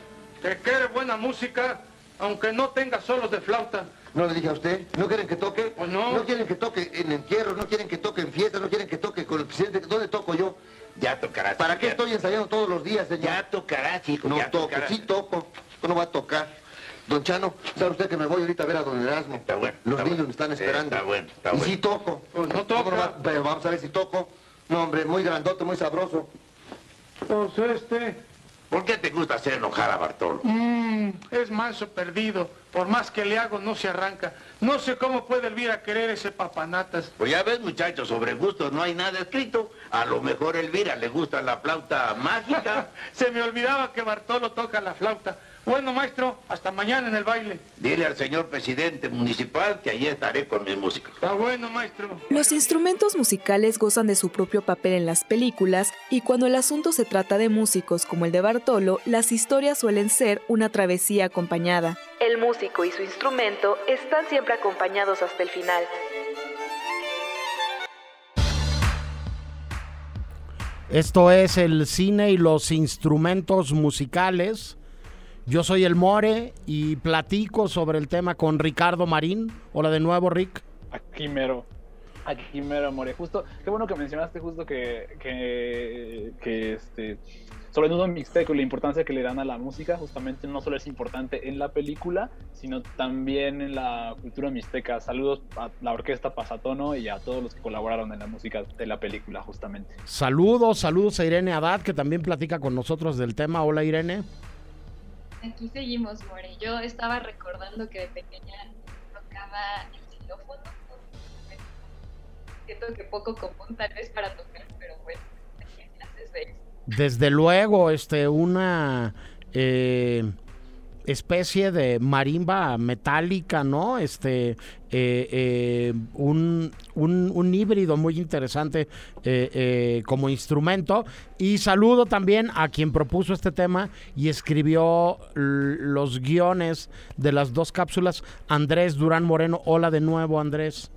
que quiere buena música, aunque no tenga solos de flauta. ¿No le dije a usted? ¿No quieren que toque? Pues no. No quieren que toque en entierro, no quieren que toque en fiestas, no quieren que toque con el presidente. ¿Dónde toco yo? Ya tocarás. ¿Para qué estoy ensayando todos los días, señor? Ya tocarás, hijo. No toco, sí toco. No va a tocar. Don Chano, ¿sabe usted que me voy ahorita a ver a don Erasmo? Está bueno. Los niños me están esperando. está bueno, está y bueno. sí toco. Pues no toco. pero vamos a ver si toco. No, hombre, muy grandote, muy sabroso. Pues este... ¿Por qué te gusta hacer enojar a Bartolo? Mm, es manso perdido. Por más que le hago, no se arranca. No sé cómo puede Elvira querer ese papanatas. Pues ya ves, muchachos, sobre gustos no hay nada escrito. A lo mejor Elvira le gusta la flauta mágica. [laughs] se me olvidaba que Bartolo toca la flauta. Bueno, maestro, hasta mañana en el baile. Dile al señor presidente municipal que allí estaré con mis músicos. Está bueno, maestro. Los instrumentos musicales gozan de su propio papel en las películas y cuando el asunto se trata de músicos como el de Bartolo, las historias suelen ser una travesía acompañada. El músico y su instrumento están siempre acompañados hasta el final. Esto es el cine y los instrumentos musicales. Yo soy el More y platico sobre el tema con Ricardo Marín. Hola de nuevo, Rick. Aquí mero. Aquí mero, More. Justo, qué bueno que mencionaste justo que, que, que este, sobre todo en Mixteco y la importancia que le dan a la música, justamente no solo es importante en la película, sino también en la cultura mixteca. Saludos a la orquesta Pasatono y a todos los que colaboraron en la música de la película, justamente. Saludos, saludos a Irene Haddad, que también platica con nosotros del tema. Hola, Irene. Aquí seguimos, More. Yo estaba recordando que de pequeña tocaba el xilófono. Siento que poco común tal vez para tocar, pero bueno, clases de Desde luego, este, una eh, especie de marimba metálica, ¿no? Este, eh, eh, un, un, un, híbrido muy interesante eh, como instrumento. Y saludo también a quien propuso este tema y escribió los guiones de las dos cápsulas, Andrés Durán Moreno. Hola de nuevo, Andrés.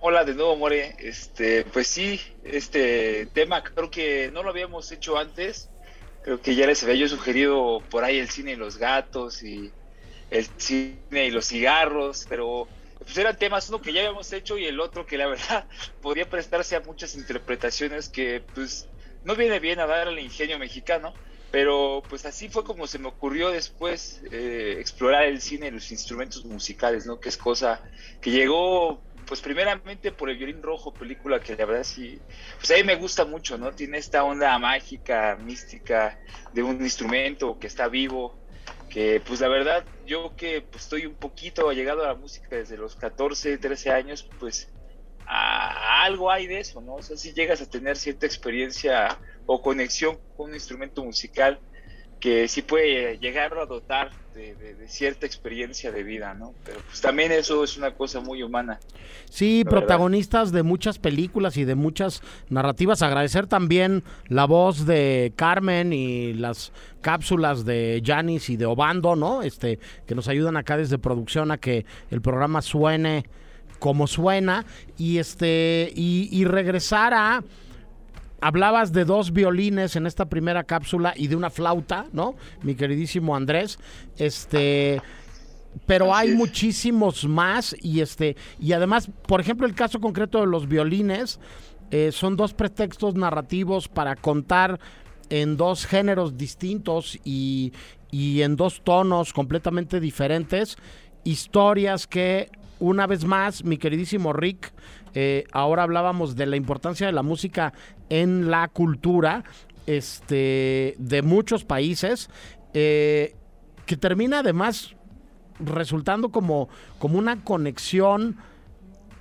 Hola de nuevo, More. Este, pues sí, este tema creo que no lo habíamos hecho antes creo que ya les había yo sugerido por ahí el cine y los gatos y el cine y los cigarros, pero pues eran temas, uno que ya habíamos hecho y el otro que la [laughs] verdad podría prestarse a muchas interpretaciones que pues no viene bien a dar al ingenio mexicano, pero pues así fue como se me ocurrió después eh, explorar el cine y los instrumentos musicales, ¿no? Que es cosa que llegó pues primeramente por el violín rojo, película que la verdad sí, pues a mí me gusta mucho, ¿no? Tiene esta onda mágica, mística de un instrumento que está vivo, que pues la verdad yo que pues, estoy un poquito llegado a la música desde los 14, 13 años, pues a, algo hay de eso, ¿no? O sea, si llegas a tener cierta experiencia o conexión con un instrumento musical, que sí puede llegar a dotar de, cierta experiencia de vida, ¿no? Pero pues también eso es una cosa muy humana. Sí, protagonistas de muchas películas y de muchas narrativas. Agradecer también la voz de Carmen y las cápsulas de Janis y de Obando, ¿no? Este, que nos ayudan acá desde producción a que el programa suene como suena y este y, y regresar a Hablabas de dos violines en esta primera cápsula y de una flauta, ¿no? Mi queridísimo Andrés. Este pero hay muchísimos más y este y además por ejemplo el caso concreto de los violines eh, son dos pretextos narrativos para contar en dos géneros distintos y, y en dos tonos completamente diferentes historias que una vez más mi queridísimo Rick eh, ahora hablábamos de la importancia de la música en la cultura este, de muchos países, eh, que termina además resultando como, como una conexión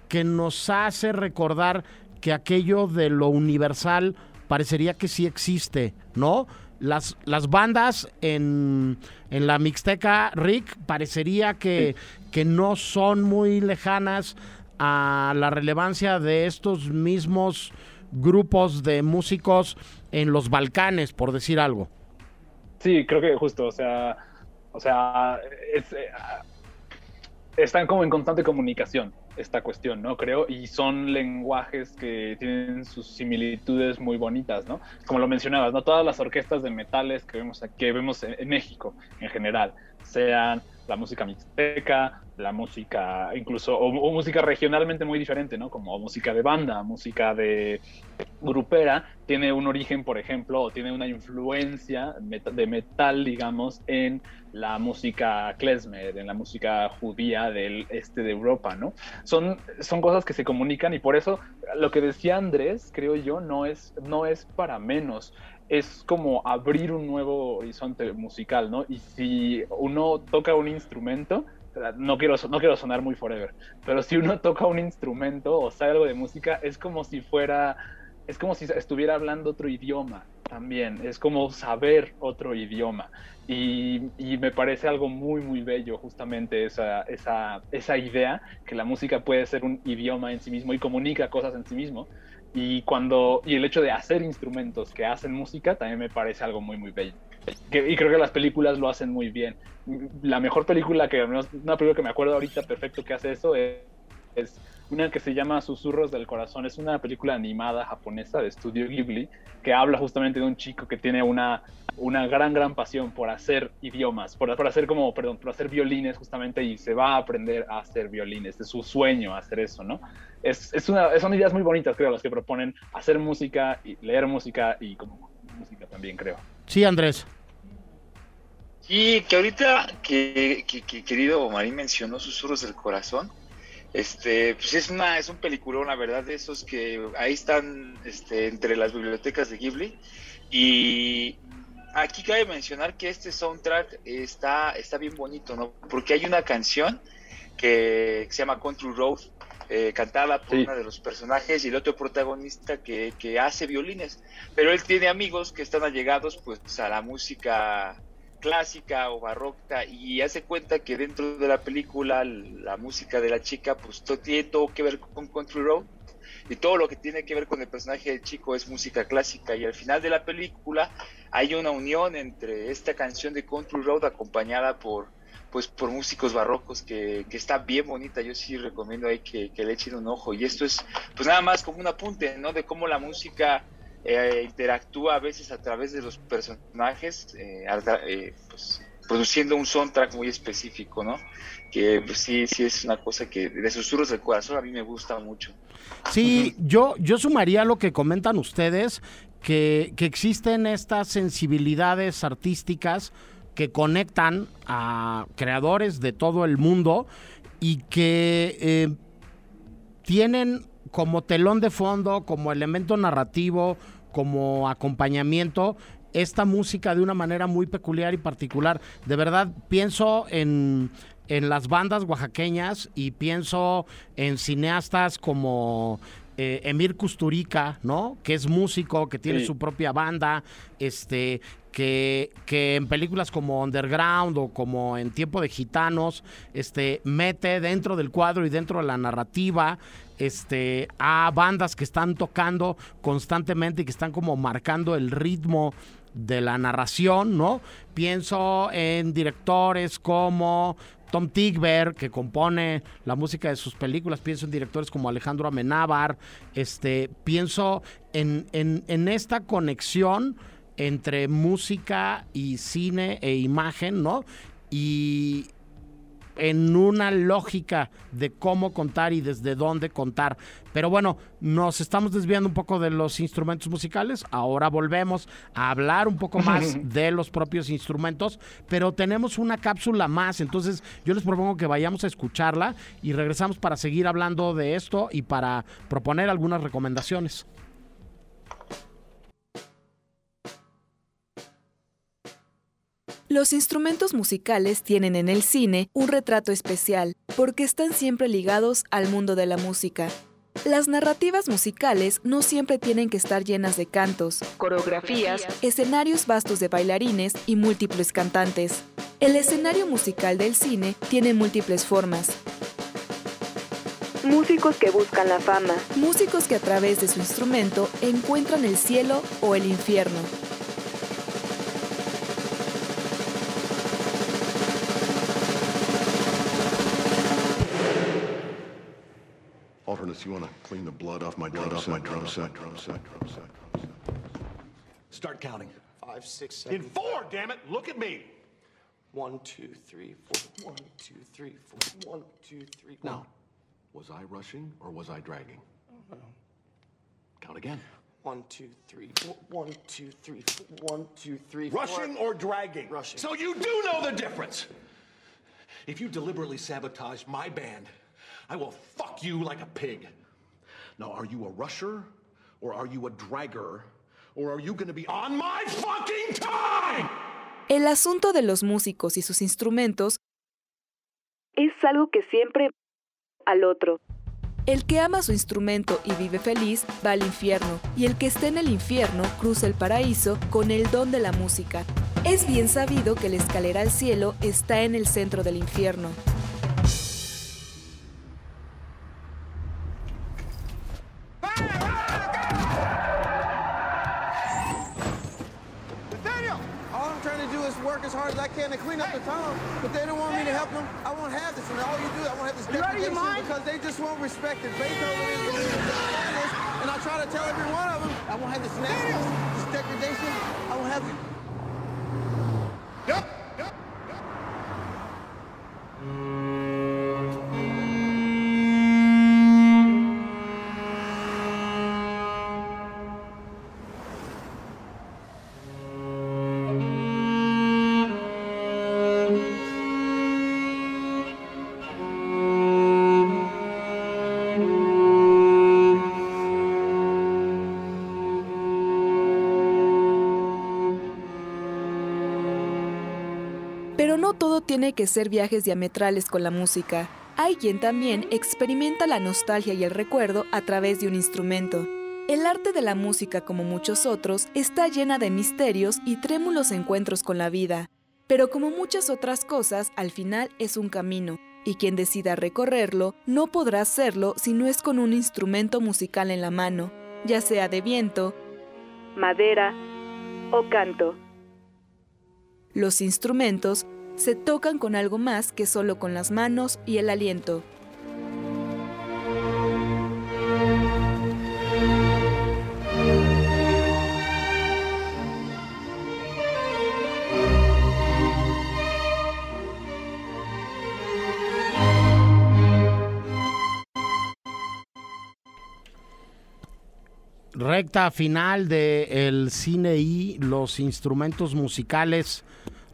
que nos hace recordar que aquello de lo universal parecería que sí existe, ¿no? Las, las bandas en, en la Mixteca, Rick, parecería que, que no son muy lejanas a la relevancia de estos mismos grupos de músicos en los Balcanes, por decir algo. Sí, creo que justo, o sea, o sea, eh, están como en constante comunicación esta cuestión, ¿no? Creo, y son lenguajes que tienen sus similitudes muy bonitas, ¿no? Como lo mencionabas, ¿no? Todas las orquestas de metales que vemos, que vemos en México en general, sean la música mixteca, la música incluso, o, música regionalmente muy diferente, ¿no? Como música de banda, música de grupera, tiene un origen, por ejemplo, o tiene una influencia de metal, digamos, en la música klezmer, en la música judía del este de Europa, ¿no? Son, son cosas que se comunican y por eso lo que decía Andrés, creo yo, no es, no es para menos es como abrir un nuevo horizonte musical, ¿no? Y si uno toca un instrumento, no quiero, no quiero sonar muy forever, pero si uno toca un instrumento o sabe algo de música, es como si fuera es como si estuviera hablando otro idioma también, es como saber otro idioma. Y, me parece algo muy, muy bello justamente esa, esa, esa idea, que la música puede ser un idioma en sí mismo y comunica cosas en sí mismo. Y, cuando, y el hecho de hacer instrumentos que hacen música también me parece algo muy, muy bello. y creo que las películas lo hacen muy bien. La mejor película que, una película que me acuerdo ahorita perfecto que hace eso es es una que se llama Susurros del Corazón. Es una película animada japonesa de estudio Ghibli que habla justamente de un chico que tiene una, una gran, gran pasión por hacer idiomas, por, por hacer como, perdón, por hacer violines justamente y se va a aprender a hacer violines. Es su sueño hacer eso, ¿no? Es, es una, son ideas muy bonitas, creo, las que proponen hacer música y leer música y como música también, creo. Sí, Andrés. Sí, que ahorita que, que, que querido Marín mencionó Susurros del Corazón, este, pues es una, es un peliculón, la verdad, de esos que ahí están este, entre las bibliotecas de Ghibli. Y aquí cabe mencionar que este soundtrack está, está bien bonito, ¿no? Porque hay una canción que, se llama Country Road, eh, cantada por uno de los personajes y el otro protagonista que, que hace violines. Pero él tiene amigos que están allegados pues a la música clásica o barroca y hace cuenta que dentro de la película la música de la chica pues todo tiene todo que ver con Country Road y todo lo que tiene que ver con el personaje del chico es música clásica y al final de la película hay una unión entre esta canción de Country Road acompañada por pues por músicos barrocos que, que está bien bonita. Yo sí recomiendo ahí que, le echen un ojo y esto es pues nada más como un apunte no de cómo la música eh, interactúa a veces a través de los personajes, eh, eh, pues, produciendo un soundtrack muy específico, ¿no? Que pues, sí, sí es una cosa que de susurros del corazón a mí me gusta mucho. Sí, yo, yo sumaría lo que comentan ustedes, que, que existen estas sensibilidades artísticas que conectan a creadores de todo el mundo y que tienen como telón de fondo, como elemento narrativo, como acompañamiento esta música de una manera muy peculiar y particular. De verdad, pienso en, las bandas oaxaqueñas y pienso en cineastas como eh, Emir Kusturica, ¿no? Que es músico, que tiene su propia banda, este, que, que, en películas como Underground o como en Tiempo de Gitanos, este, mete dentro del cuadro y dentro de la narrativa este, a bandas que están tocando constantemente y que están como marcando el ritmo de la narración, ¿no? Pienso en directores como Tom Tigber, que compone la música de sus películas, pienso en directores como Alejandro Amenábar, este, pienso en, en, en esta conexión entre música y cine e imagen, ¿no? Y, en una lógica de cómo contar y desde dónde contar. Pero bueno, nos estamos desviando un poco de los instrumentos musicales. Ahora volvemos a hablar un poco más [laughs] de los propios instrumentos, pero tenemos una cápsula más. Entonces yo les propongo que vayamos a escucharla y regresamos para seguir hablando de esto y para proponer algunas recomendaciones. Los instrumentos musicales tienen en el cine un retrato especial porque están siempre ligados al mundo de la música. Las narrativas musicales no siempre tienen que estar llenas de cantos, coreografías, escenarios vastos de bailarines y múltiples cantantes. El escenario musical del cine tiene múltiples formas. Músicos que buscan la fama. Músicos que a través de su instrumento encuentran el cielo o el infierno. You want to clean the blood off my drum set, drum set, drum set, drum set, drum set. Start counting. Five, six, seven. In four, damn it! Look at me. One, two, three, four. One, two, three, four. One, two, three. Now, was I rushing or was I dragging? Oh, Count again. One, two, three, four. One, two, three, four. One, two, three, four. Rushing or dragging? Rushing. So you do know the difference. If you deliberately sabotage my band, I will fuck you like a pig. Now, are you a rusher or are you a dragger or are you going to be on my fucking time? El asunto de los músicos y sus instrumentos es algo que siempre al otro. El que ama su instrumento y vive feliz va al infierno, y el que está en el infierno cruza el paraíso con el don de la música. Es bien sabido que la escalera al cielo está en el centro del infierno. As hard as I can to clean up the town, but they don't want me to help them. I won't have this, and all you do, I won't have this You out of your degradation because they just won't respect it. Is the leader of and I try to tell every one of them, I won't have this nastiness, this degradation. I won't have it. Pero tiene que ser viajes diametrales con la música. Hay quien también experimenta la nostalgia y el recuerdo a través de un instrumento. El arte de la música, como muchos otros, está llena de misterios y trémulos encuentros con la vida. Pero como muchas otras cosas, al final es un camino, y quien decida recorrerlo no podrá hacerlo si no es con un instrumento musical en la mano, ya sea de viento, madera o canto. Los instrumentos se tocan con algo más que solo con las manos y el aliento. Recta final de el cine y los instrumentos musicales.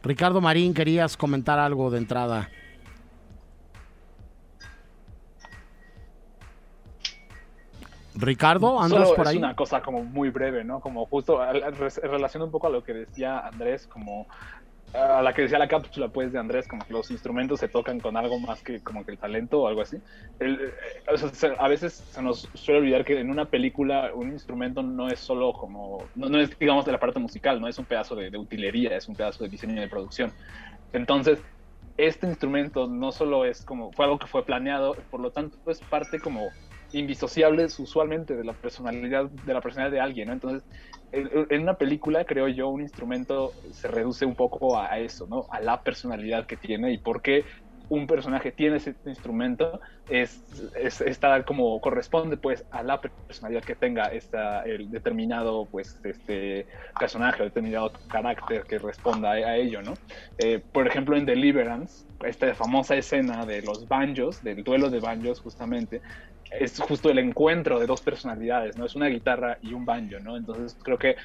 Ricardo Marín, querías comentar algo de entrada. Ricardo, ¿andas Solo por es ahí? una cosa como muy breve, ¿no? Como justo relacionando un poco a lo que decía Andrés, como a la que decía la cápsula pues de Andrés, como que los instrumentos se tocan con algo más que como que el talento o algo así. El- eh, o sea, se- a veces se nos suele olvidar que en una película un instrumento no es solo como, no, no es digamos el aparato musical, no es un pedazo de, de utilería, es un pedazo de diseño de producción. Entonces, este instrumento no solo es como, fue algo que fue planeado, por lo tanto es parte como indisociables usualmente de la personalidad de la personalidad de alguien, ¿no? Entonces, en, una película, creo yo, un instrumento se reduce un poco a, eso, ¿no? A la personalidad que tiene y por qué un personaje tiene ese instrumento es, es está como corresponde pues a la personalidad que tenga esta, el determinado pues este personaje o determinado carácter que responda a, a ello, ¿no? Eh, por ejemplo en Deliverance, esta famosa escena de los banjos, del duelo de banjos justamente, es justo el encuentro de dos personalidades, ¿no? Es una guitarra y un banjo, ¿no? Entonces creo que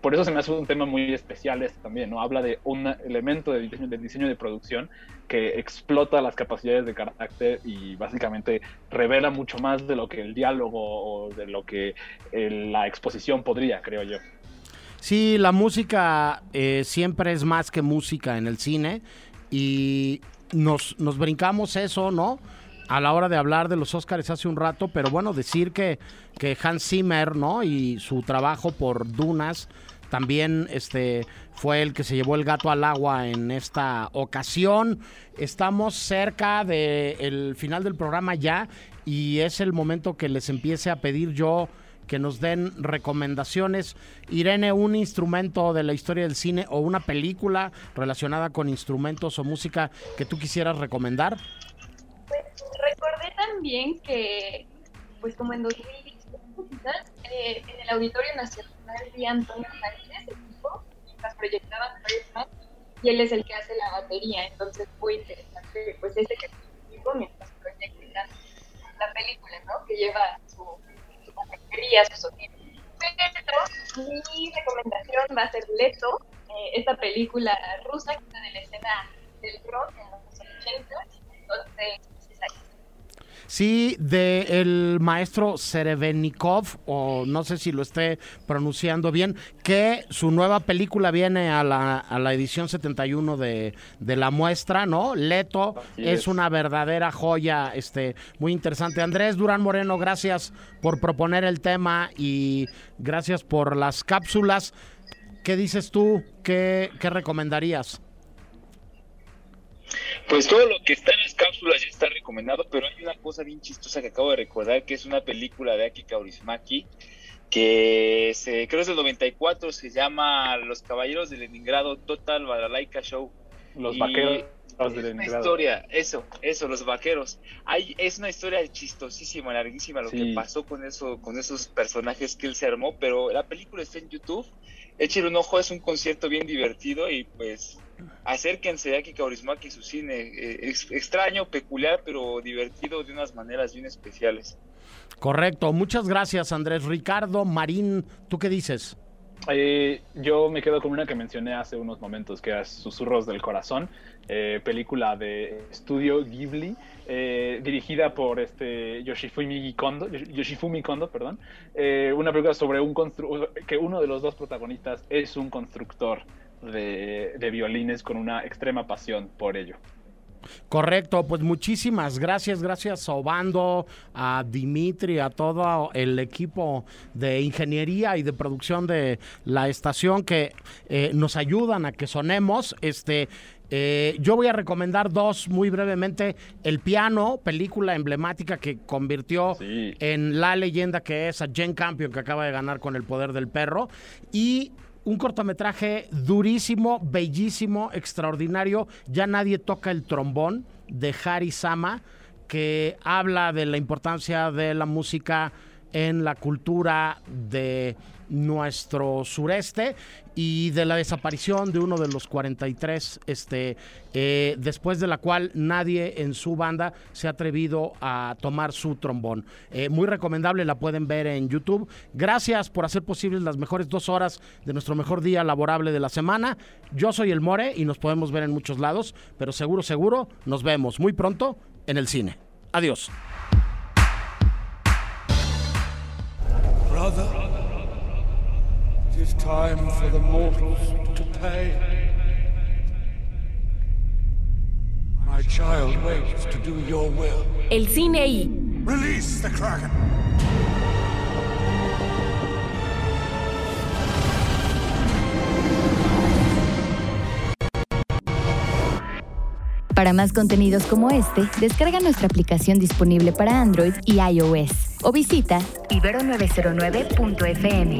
por eso se me hace un tema muy especial este también, ¿no? Habla de un elemento del diseño de producción que explota las capacidades de carácter y básicamente revela mucho más de lo que el diálogo o de lo que el- la exposición podría, creo yo. Sí, la música eh, siempre es más que música en el cine y nos, nos brincamos eso, ¿no? A la hora de hablar de los Óscares hace un rato, pero bueno, decir que, que Hans Zimmer, ¿no? Y su trabajo por Dunas también este, fue el que se llevó el gato al agua en esta ocasión. Estamos cerca del final del programa ya y es el momento que les empiece a pedir yo que nos den recomendaciones. Irene, un instrumento de la historia del cine o una película relacionada con instrumentos o música que tú quisieras recomendar. Recordé también que, pues como en 2017, quizás, eh, en el Auditorio Nacional vi a Antonio Sánchez, el tipo, mientras proyectaban Birdman, y él es el que hace la batería, entonces fue interesante, pues ese que tipo mientras proyectan la película, ¿no? Que lleva su, su batería, su sonido. Pero mi recomendación va a ser Leto, eh, esta película rusa que está de la escena del rock en los 80, entonces Sí, de el maestro Serevenikov, o no sé si lo esté pronunciando bien, que su nueva película viene a la, a la edición 71 de, de la muestra, ¿no? Leto es, es. una verdadera joya, este, muy interesante. Andrés Durán Moreno, gracias por proponer el tema y gracias por las cápsulas. ¿Qué dices tú? ¿Qué, qué recomendarías? Pues todo lo que está en las cápsulas ya está recomendado, pero hay una cosa bien chistosa que acabo de recordar, que es una película de Aki Kaurismäki, que se, creo es del 94, se llama Los Caballeros de Leningrado Total Balalaika Show. Los Y vaqueros de es una Leningrado. historia, eso, eso, los vaqueros. Hay, es una historia chistosísima, larguísima lo Sí. que pasó con eso, con esos personajes que él se armó, pero la película está en YouTube. Échenle un ojo, es un concierto bien divertido y pues acérquense a Aki Kaurismäki y su cine. Eh, es extraño, peculiar, pero divertido de unas maneras bien especiales. Correcto, muchas gracias Andrés. Ricardo Marín, ¿tú qué dices? Eh, yo me quedo con una que mencioné hace unos momentos, que es Susurros del Corazón, eh, película de estudio Ghibli, eh, dirigida por este Yoshifumi Kondo, Yoshifumi Kondo, perdón, eh, una película sobre un constru que uno de los dos protagonistas es un constructor de, de violines con una extrema pasión por ello. Correcto, pues muchísimas gracias, gracias a Obando, a Dimitri, a todo el equipo de ingeniería y de producción de la estación que eh, nos ayudan a que sonemos. Este, eh, yo voy a recomendar dos muy brevemente. El piano, película emblemática que convirtió en la leyenda que es a Jane Campion, que acaba de ganar con El Poder del Perro. Y un cortometraje durísimo, bellísimo, extraordinario. Ya nadie toca el trombón de Harry Sama, que habla de la importancia de la música en la cultura de nuestro sureste y de la desaparición de uno de los 43, este, eh, después de la cual nadie en su banda se ha atrevido a tomar su trombón. Eh, muy recomendable, la pueden ver en YouTube. Gracias por hacer posibles las mejores dos horas de nuestro mejor día laborable de la semana. Yo soy el More y nos podemos ver en muchos lados, pero seguro, seguro, nos vemos muy pronto en el cine. Adiós. It is time for the mortals to pay. My child waits to do your will. El cine y Release the Kraken. Para más contenidos como este, descarga nuestra aplicación disponible para Android y iOS o visita ibero909.fm.